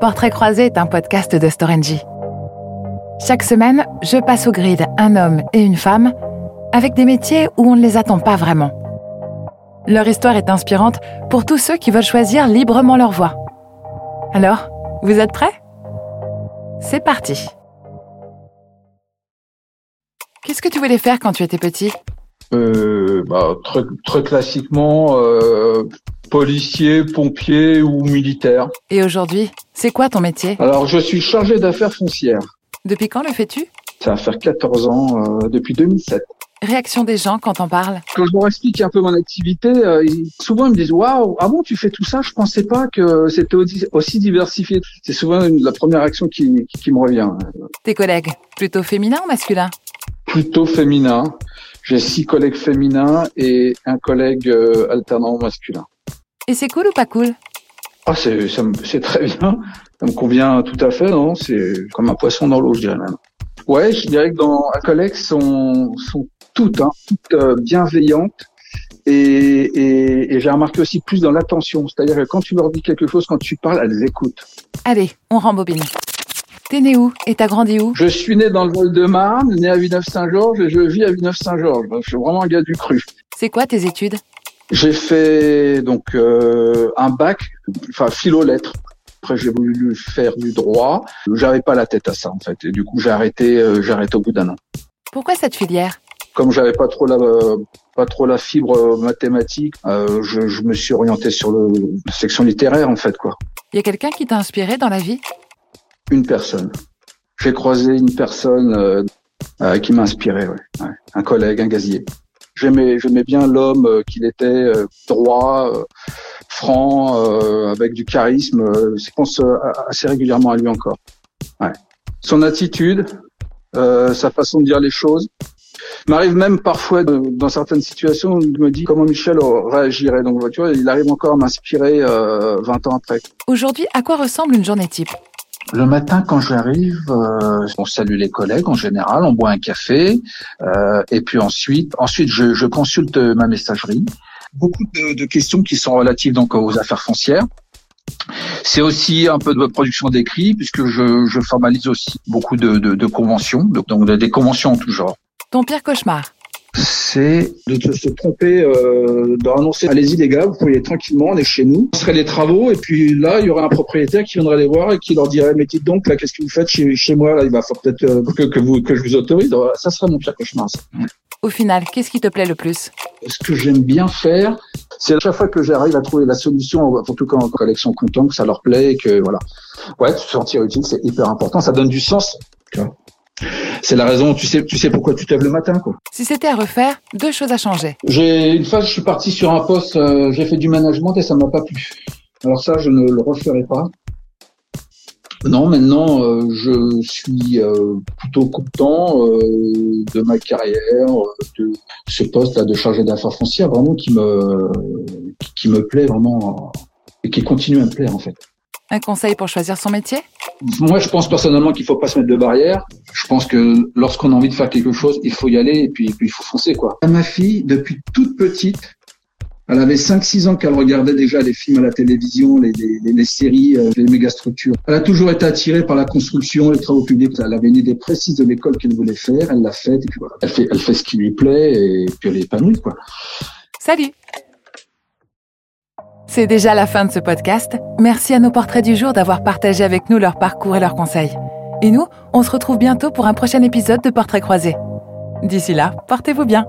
Portrait croisé est un podcast de Storengy. Chaque semaine, je passe au grid un homme et une femme avec des métiers où on ne les attend pas vraiment. Leur histoire est inspirante pour tous ceux qui veulent choisir librement leur voie. Alors, vous êtes prêts? C'est parti Qu'est-ce que tu voulais faire quand tu étais petit? Euh, bah, très, classiquement, euh, policier, pompier ou militaire. Et aujourd'hui, c'est quoi ton métier? Alors, je suis chargé d'affaires foncières. Depuis quand le fais-tu? Ça va faire 14 ans, euh, depuis 2007. Réaction des gens quand on parle? Quand je leur explique un peu mon activité, euh, ils- souvent ils me disent Waouh, ah bon, tu fais tout ça? Je pensais pas que c'était aussi, diversifié. C'est souvent une- la première réaction qui, qui, qui me revient. Tes collègues, plutôt féminin ou masculin? Plutôt féminin. J'ai six collègues féminins et un collègue euh, alternant masculin. Et c'est cool ou pas cool Ah, c'est très bien. Ça me convient tout à fait, non? C'est comme un poisson dans l'eau, je dirais même. Ouais, je dirais que dans collègue sont sont toutes, hein, toutes euh, bienveillantes. Et, et, et j'ai remarqué aussi plus dans l'attention, c'est-à-dire que quand tu leur dis quelque chose, quand tu parles, elles écoutent. Allez, on rembobine. T'es né où? Et t'as grandi où? Je suis né dans le Val-de-Marne, né à Villeneuve-Saint-Georges et je vis à Villeneuve-Saint-Georges. Je suis vraiment un gars du cru. C'est quoi tes études? J'ai fait donc euh, un bac, enfin philo-lettres. Après, j'ai voulu faire du droit. J'avais pas la tête à ça en fait, et du coup j'ai arrêté. euh, j'ai arrêté au bout d'un an. Pourquoi cette filière? Comme j'avais pas trop la pas trop la fibre euh, mathématique, euh, je, je me suis orienté sur le la section littéraire en fait quoi. Y a quelqu'un qui t'a inspiré dans la vie? Une personne. J'ai croisé une personne euh, qui m'a inspiré, ouais, ouais. un collègue, un gazier. J'aimais, j'aimais bien l'homme euh, qu'il était, euh, droit, euh, franc, avec du charisme. Je pense assez régulièrement à lui encore. Ouais. Son attitude, euh, sa façon de dire les choses. M'arrive même parfois, de- dans certaines situations, de me dire comment Michel réagirait. Donc, tu vois, il arrive encore à m'inspirer euh, 20 ans après. Aujourd'hui, à quoi ressemble une journée type? Le matin, quand j'arrive, euh, on salue les collègues en général, on boit un café, euh, et puis ensuite, ensuite je, consulte ma messagerie. Beaucoup de, questions qui sont relatives donc aux affaires foncières. C'est aussi un peu de production d'écrit, puisque je, formalise aussi beaucoup de, de, conventions, donc des conventions en tout genre. Ton pire cauchemar? C'est de te- se tromper, euh, d'annoncer allez-y les gars, vous pouvez aller tranquillement, on est chez nous. Ce serait les travaux, et puis là, il y aurait un propriétaire qui viendrait les voir et qui leur dirait mais dites donc là, qu'est-ce que vous faites chez, chez moi? Là Il va falloir peut-être euh, que, que vous que je vous autorise. Alors, Ça serait mon pire cauchemar. Ça. Au final, qu'est-ce qui te plaît le plus? Ce que j'aime bien faire, c'est à chaque fois que j'arrive à trouver la solution, surtout quand les collègues sont contents, que ça leur plaît, et que voilà. Ouais, se sentir utile, c'est hyper important. Ça donne du sens. C'est la raison. Tu sais, tu sais pourquoi tu te lèves le matin, quoi. Si c'était à refaire, deux choses à changer. J'ai une fois, je suis parti sur un poste, euh, j'ai fait du management et ça m'a pas plu. Alors ça, je ne le referai pas. Non, maintenant, euh, je suis euh, plutôt content euh, de ma carrière, de ce poste-là de chargé d'affaires foncières, vraiment qui me qui- qui me plaît vraiment et qui continue à me plaire en fait. Un conseil pour choisir son métier? Moi, je pense personnellement qu'il faut pas se mettre de barrière. Je pense que lorsqu'on a envie de faire quelque chose, il faut y aller et puis, puis il faut foncer quoi. Ma fille, depuis toute petite, elle avait 5-6 ans qu'elle regardait déjà les films à la télévision, les, les, les- les séries, euh, les mégastructures. Elle a toujours été attirée par la construction, les travaux publics. Elle avait une idée précise de l'école qu'elle voulait faire, elle l'a faite et puis voilà. Elle fait, elle fait ce qui lui plaît et puis elle est épanouie quoi. Salut C'est déjà la fin de ce podcast. Merci à nos portraits du jour d'avoir partagé avec nous leur parcours et leurs conseils. Et nous, on se retrouve bientôt pour un prochain épisode de Portraits croisés. D'ici là, portez-vous bien.